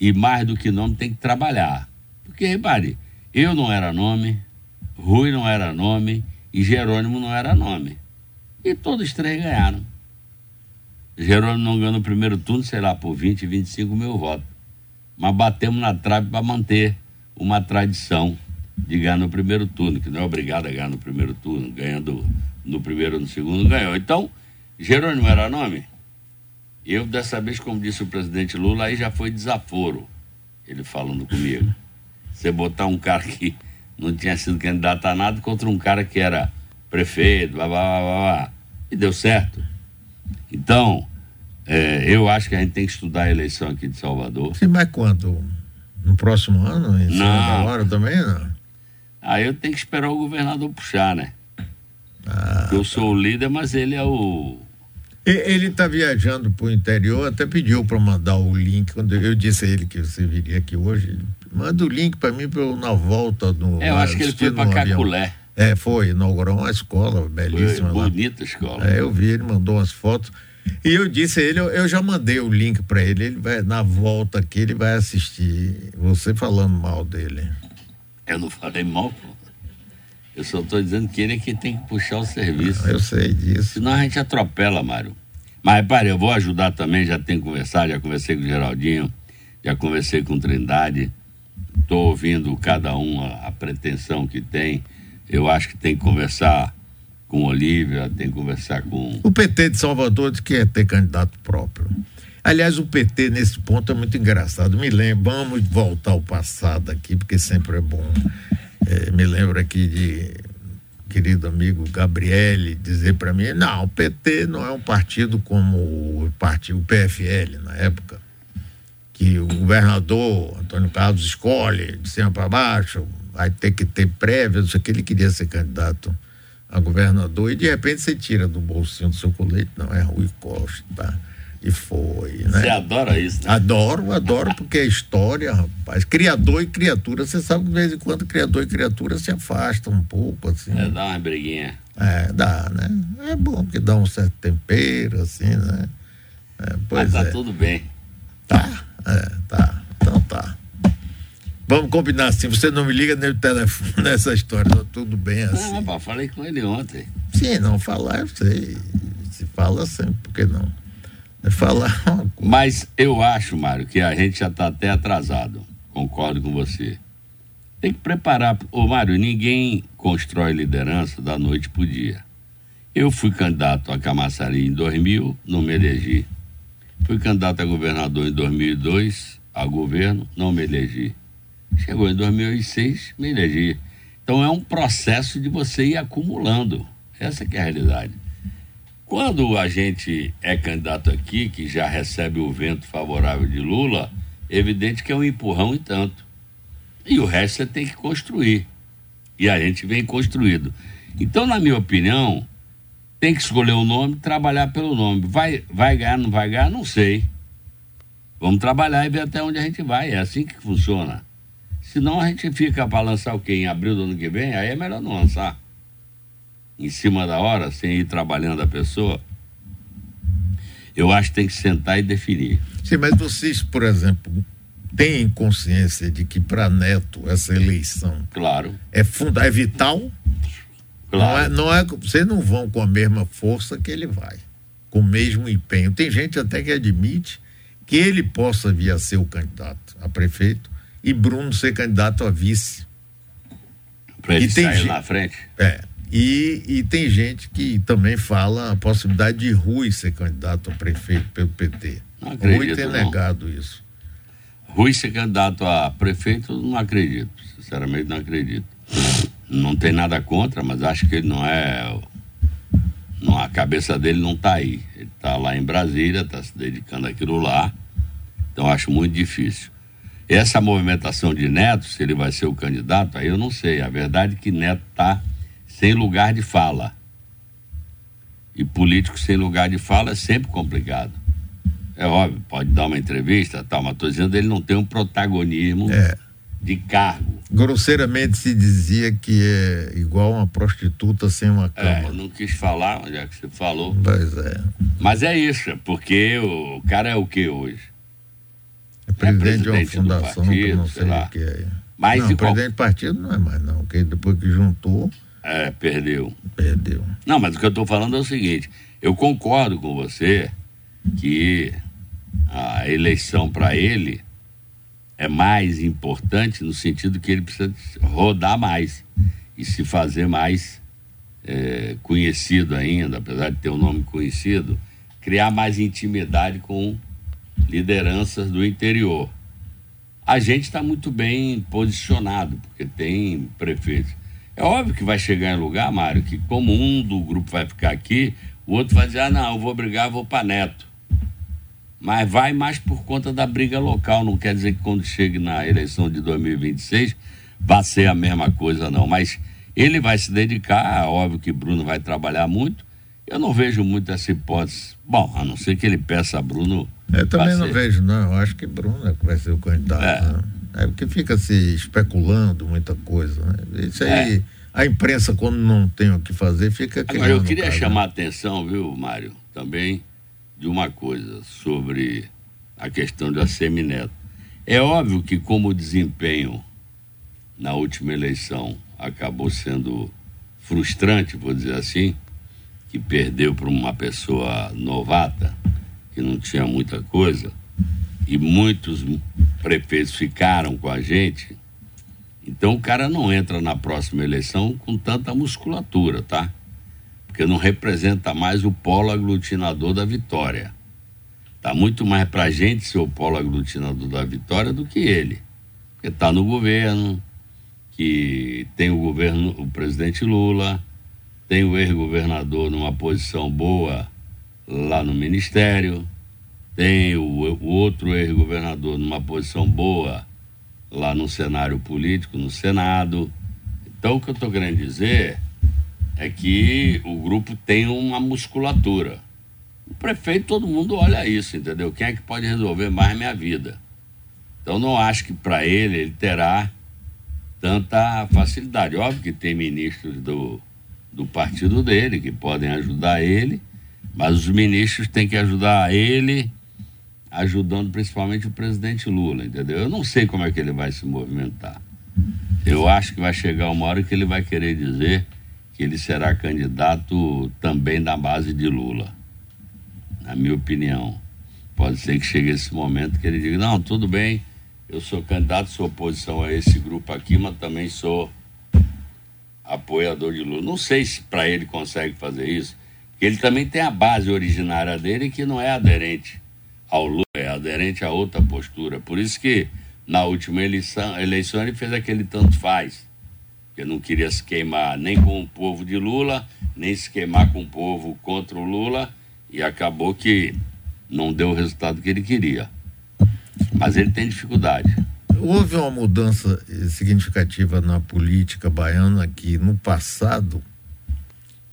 e mais do que nome tem que trabalhar. Porque, repare, eu não era nome, Rui não era nome e Jerônimo não era nome. E todos três ganharam. Jerônimo não ganhou no primeiro turno, sei lá, por 20, 25 mil votos. Mas batemos na trave para manter uma tradição de ganhar no primeiro turno, que não é obrigado a ganhar no primeiro turno, ganhando no primeiro ou no segundo, ganhou. Então, Jerônimo era nome? Eu, dessa vez, como disse o presidente Lula, aí já foi desaforo, ele falando comigo. Você botar um cara que não tinha sido candidato a nada contra um cara que era prefeito, blá, blá, blá, blá. E deu certo. Então, é, eu acho que a gente tem que estudar a eleição aqui de Salvador. Sim, mas quando? No próximo ano? Em não. hora também, não? Aí eu tenho que esperar o governador puxar, né? Ah, eu sou o líder, mas ele é o. Ele está viajando para o interior, até pediu para mandar o link. Quando eu disse a ele que você viria aqui hoje, manda o link para mim para eu na volta no. É, eu acho que ele foi para Caculé. É, foi, inaugurou uma escola belíssima. Foi, bonita a escola. É, eu vi, ele mandou umas fotos. E eu disse a ele, eu, eu já mandei o link para ele, ele vai, na volta aqui, ele vai assistir você falando mal dele. Eu não falei mal, pô. Eu só estou dizendo que ele é que tem que puxar o serviço. Eu sei disso. Senão a gente atropela, Mário. Mas repare, eu vou ajudar também, já tenho conversado, já conversei com o Geraldinho, já conversei com o Trindade. Estou ouvindo cada um a, a, pretensão que tem. Eu acho que tem que conversar com Olívia, tem que conversar com. O PT de Salvador diz que é ter candidato próprio. Aliás, o PT nesse ponto é muito engraçado. Me lembro, vamos voltar ao passado aqui, porque sempre é bom. É, me lembro aqui de querido amigo Gabriele dizer para mim, não, o PT não é um partido como o partido o PFL na época, que o governador Antônio Carlos escolhe de cima para baixo, vai ter que ter prévia, isso que ele queria ser candidato a governador e de repente você tira do bolsinho do seu colete, não é Rui Costa? E foi, né? Você adora isso, né? Adoro, adoro, porque é história, rapaz. Criador e criatura, você sabe que de vez em quando criador e criatura se afastam um pouco, assim. É, dá uma briguinha. É, dá, né? É bom que dá um certo tempero, assim, né? É, pois Mas tá é. tudo bem. Tá, é, tá. Então tá. Vamos combinar assim, você não me liga nem o telefone nessa história, tá tudo bem assim. Não, rapaz, falei com ele ontem. Sim, não falar, eu sei. Se fala sempre, por que não? É falar Mas eu acho, Mário, que a gente já está até atrasado. Concordo com você. Tem que preparar. Ô, Mário, ninguém constrói liderança da noite para o dia. Eu fui candidato a Camaçari em 2000, não me elegi. Fui candidato a governador em 2002, a governo, não me elegi. Chegou em 2006, me elegi. Então é um processo de você ir acumulando. Essa é a realidade. Quando a gente é candidato aqui, que já recebe o vento favorável de Lula, evidente que é um empurrão e tanto. E o resto você tem que construir. E a gente vem construído. Então, na minha opinião, tem que escolher o nome, trabalhar pelo nome. Vai, vai ganhar, não vai ganhar? Não sei. Vamos trabalhar e ver até onde a gente vai. É assim que funciona. Senão a gente fica para lançar o quê? Em abril do ano que vem? Aí é melhor não lançar. em cima da hora, sem ir trabalhando a pessoa, eu acho que tem que sentar e definir. Sim, mas vocês, por exemplo, têm consciência de que para Neto essa eleição claro. é, funda é vital? Claro. Não é, não é, vocês não vão com a mesma força que ele vai, com o mesmo empenho. Tem gente até que admite que ele possa vir a ser o candidato a prefeito e Bruno ser candidato a vice. Para ele sair gente, na frente? É. E, e tem gente que também fala a possibilidade de Rui ser candidato a prefeito pelo PT. Não acredito, Rui tem não. negado isso. Rui ser candidato a prefeito, não acredito. Sinceramente, não acredito. Não tem nada contra, mas acho que ele não é. Não, a cabeça dele não está aí. Ele está lá em Brasília, está se dedicando àquilo lá. Então acho muito difícil. Essa movimentação de Neto, se ele vai ser o candidato, aí eu não sei. A verdade é que Neto está sem lugar de fala. E político sem lugar de fala é sempre complicado. É óbvio, pode dar uma entrevista, tal, mas estou dizendo ele não tem um protagonismo é. de cargo. Grosseiramente se dizia que é igual uma prostituta sem uma cama. É, não quis falar, já que você falou. Pois é. Mas é isso, porque o cara é o que hoje? É presidente, é presidente de uma fundação, partido, que não sei, sei o que é. Mas não, presidente qual... do partido não é mais não, porque depois que juntou... É, perdeu. Perdeu. Não, mas o que eu estou falando é o seguinte, eu concordo com você que a eleição para ele é mais importante no sentido que ele precisa rodar mais e se fazer mais é, conhecido ainda, apesar de ter um nome conhecido, criar mais intimidade com lideranças do interior. A gente está muito bem posicionado, porque tem prefeitos. É óbvio que vai chegar em lugar, Mário, que como um do grupo vai ficar aqui, o outro vai dizer, ah, não, eu vou brigar, vou para Neto. Mas vai mais por conta da briga local, não quer dizer que quando chegue na eleição de 2026 vai ser a mesma coisa, não. Mas ele vai se dedicar, óbvio que Bruno vai trabalhar muito. Eu não vejo muito essa hipótese. Bom, a não ser que ele peça a Bruno. Eu também não vejo, não. Eu acho que Bruno é que vai ser o candidato. É. Né? É porque fica se especulando muita coisa. Né? Isso aí, é. a imprensa, quando não tem o que fazer, fica Agora, eu queria caso, chamar né? a atenção, viu, Mário, também, de uma coisa sobre a questão da Semineto. É óbvio que, como o desempenho na última eleição acabou sendo frustrante, vou dizer assim, que perdeu para uma pessoa novata, que não tinha muita coisa e muitos prefeitos ficaram com a gente, então o cara não entra na próxima eleição com tanta musculatura, tá? Porque não representa mais o polo aglutinador da vitória. Tá muito mais pra gente ser o polo aglutinador da vitória do que ele. Porque tá no governo, que tem o governo, o presidente Lula, tem o ex-governador numa posição boa lá no ministério, tem o, o outro ex-governador numa posição boa lá no cenário político, no Senado. Então, o que eu estou querendo dizer é que o grupo tem uma musculatura. O prefeito, todo mundo olha isso, entendeu? Quem é que pode resolver mais minha vida? Então, não acho que para ele ele terá tanta facilidade. Óbvio que tem ministros do, do partido dele que podem ajudar ele, mas os ministros têm que ajudar ele ajudando principalmente o presidente Lula, entendeu? Eu não sei como é que ele vai se movimentar. Eu acho que vai chegar uma hora que ele vai querer dizer que ele será candidato também da base de Lula. Na minha opinião. Pode ser que chegue esse momento que ele diga, não, tudo bem, eu sou candidato, sou oposição a esse grupo aqui, mas também sou apoiador de Lula. Não sei se para ele consegue fazer isso, porque ele também tem a base originária dele que não é aderente ao Lula, é aderente a outra postura. Por isso que na última eleição, eleição ele fez aquele tanto faz. Que não queria se queimar nem com o povo de Lula, nem se queimar com o povo contra o Lula, e acabou que não deu o resultado que ele queria. Mas ele tem dificuldade. Houve uma mudança significativa na política baiana que no passado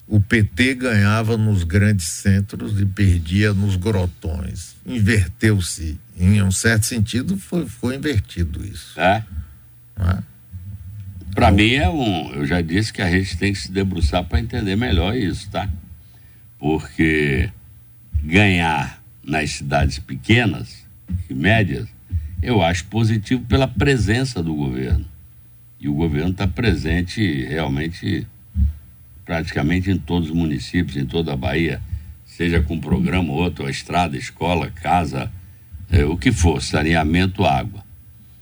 o PT ganhava nos grandes centros e perdia nos grotões. Inverteu-se. Em um certo sentido, foi, foi invertido isso. É? é? Para mim é um. Eu já disse que a gente tem que se debruçar para entender melhor isso, tá? Porque ganhar nas cidades pequenas e médias, eu acho positivo pela presença do governo. E o governo está presente realmente praticamente em todos os municípios, em toda a Bahia, seja com programa ou outro, estrada, escola, casa, é, o que for, saneamento, água.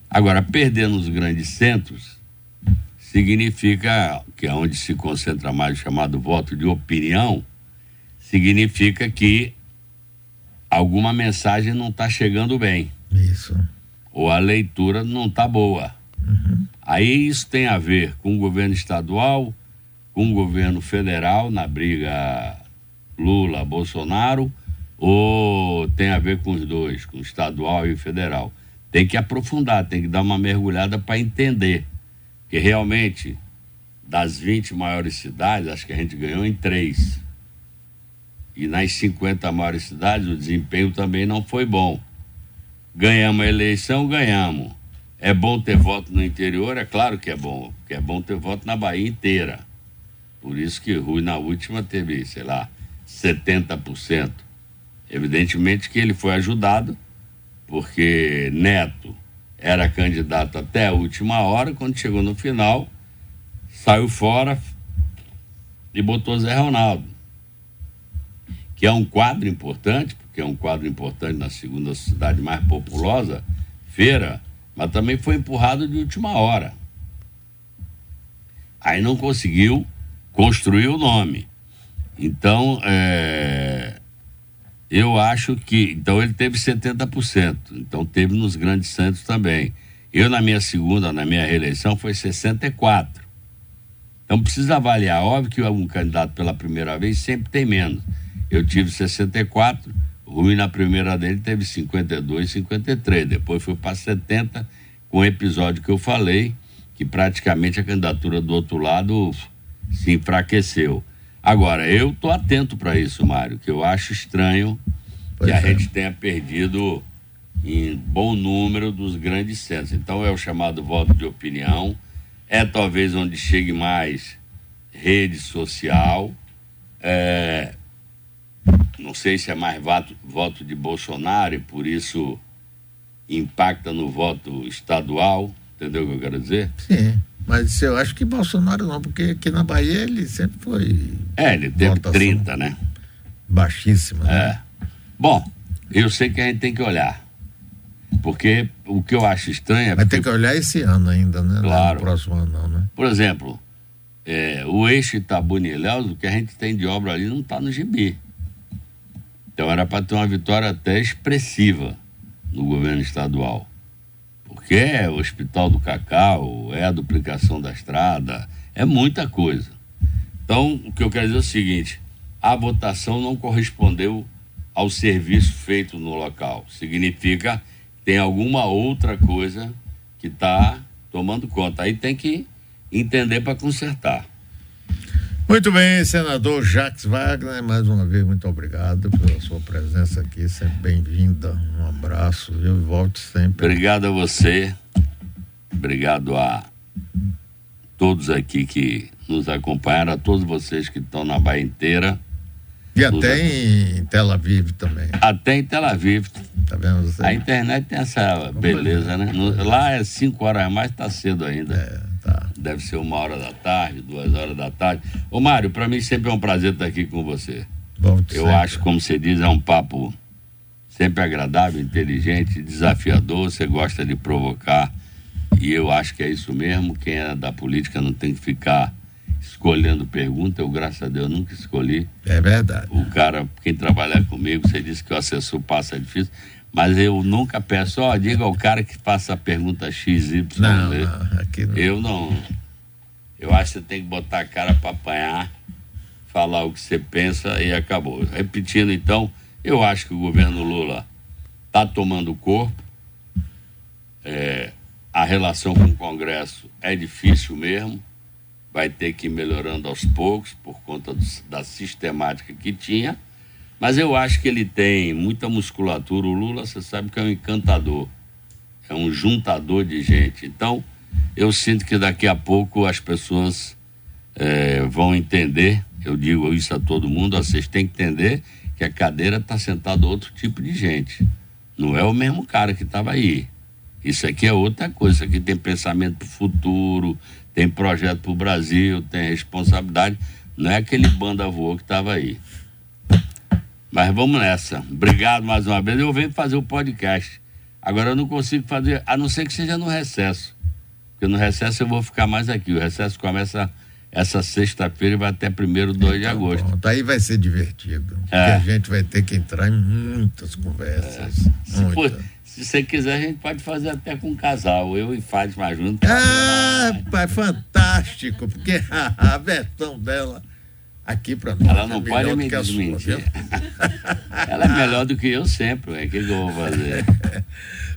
Agora, perder nos grandes centros significa que é onde se concentra mais o chamado voto de opinião, significa que alguma mensagem não está chegando bem. Isso. Ou a leitura não está boa. Uhum. Aí isso tem a ver com o governo estadual, com o governo federal na briga Lula-Bolsonaro, ou tem a ver com os dois, com o estadual e o federal. Tem que aprofundar, tem que dar uma mergulhada para entender que realmente das 20 maiores cidades, acho que a gente ganhou em três. E nas 50 maiores cidades o desempenho também não foi bom. Ganhamos a eleição, ganhamos. É bom ter voto no interior? É claro que é bom, porque é bom ter voto na Bahia inteira. Por isso que Rui na última teve, sei lá, 70%. Evidentemente que ele foi ajudado, porque Neto era candidato até a última hora, quando chegou no final, saiu fora e botou Zé Ronaldo, que é um quadro importante, porque é um quadro importante na segunda cidade mais populosa, Feira, mas também foi empurrado de última hora. Aí não conseguiu construir o nome. Então, é, eu acho que. Então, ele teve 70%. Então, teve nos grandes centros também. Eu, na minha segunda, na minha reeleição, foi 64%. Então, precisa avaliar. Óbvio que um candidato pela primeira vez sempre tem menos. Eu tive 64%. Rui, na primeira dele, teve 52, 53. Depois foi para 70, com o episódio que eu falei, que praticamente a candidatura do outro lado se enfraqueceu. Agora, eu estou atento para isso, Mário, que eu acho estranho pois que a é. gente tenha perdido em bom número dos grandes centros. Então, é o chamado voto de opinião, é talvez onde chegue mais rede social, é, não sei se é mais voto, voto de Bolsonaro e por isso impacta no voto estadual, entendeu o que eu quero dizer? Sim. Mas eu acho que Bolsonaro não, porque aqui na Bahia ele sempre foi. É, ele teve 30, né? Baixíssima. Né? É. Bom, eu sei que a gente tem que olhar. Porque o que eu acho estranho é. Mas tem que olhar esse ano ainda, né? Claro. No próximo ano, não, né? Por exemplo, é, o eixo Itabuni Ilhéus, o que a gente tem de obra ali não está no gibi. Então era para ter uma vitória até expressiva no governo estadual porque é o Hospital do Cacau, é a duplicação da estrada, é muita coisa. Então, o que eu quero dizer é o seguinte: a votação não correspondeu ao serviço feito no local. Significa que tem alguma outra coisa que está tomando conta. Aí tem que entender para consertar. Muito bem, senador Jacques Wagner, mais uma vez, muito obrigado pela sua presença aqui, sempre bem-vinda. Um abraço, viu? Volte sempre. Obrigado a você, obrigado a todos aqui que nos acompanharam, a todos vocês que estão na Bahia inteira. E até em Tel Aviv também. Até em Tel Aviv. Tá vendo você? A internet tem essa beleza, né? lá é cinco horas a mais, tá cedo ainda. É. Deve ser uma hora da tarde, duas horas da tarde. Ô Mário, para mim sempre é um prazer estar aqui com você. Bom, Eu sempre. acho, como você diz, é um papo sempre agradável, inteligente, desafiador. Você gosta de provocar. E eu acho que é isso mesmo. Quem é da política não tem que ficar escolhendo pergunta. Eu, graças a Deus, nunca escolhi. É verdade. O cara, quem trabalhar comigo, você disse que o assessor passa difícil. Mas eu nunca peço, ó, diga ao cara que faça a pergunta XY. Não, não, aqui não. Eu não. Eu acho que você tem que botar a cara para apanhar, falar o que você pensa e acabou. Repetindo então, eu acho que o governo Lula está tomando corpo. É, a relação com o Congresso é difícil mesmo. Vai ter que ir melhorando aos poucos por conta do, da sistemática que tinha mas eu acho que ele tem muita musculatura. O Lula, você sabe que é um encantador, é um juntador de gente. Então, eu sinto que daqui a pouco as pessoas é, vão entender, eu digo isso a todo mundo, vocês têm que entender que a cadeira está sentado outro tipo de gente. Não é o mesmo cara que estava aí. Isso aqui é outra coisa. Isso aqui tem pensamento para o futuro, tem projeto para o Brasil, tem responsabilidade. Não é aquele banda voou que estava aí. Mas vamos nessa. Obrigado mais uma vez. Eu venho fazer o podcast. Agora eu não consigo fazer, a não ser que seja no recesso. Porque no recesso eu vou ficar mais aqui. O recesso começa essa sexta-feira e vai até primeiro 2 de agosto. Pronto, aí vai ser divertido. É. Porque a gente vai ter que entrar em muitas conversas. É. Se, for, se, você quiser, a gente pode fazer até com um casal, eu e Fátima junto. Ah, pai, fantástico, porque a, a versão dela aqui para nós. Ela não é pode me desmentir. Ela é melhor do que eu sempre, o que eu vou fazer?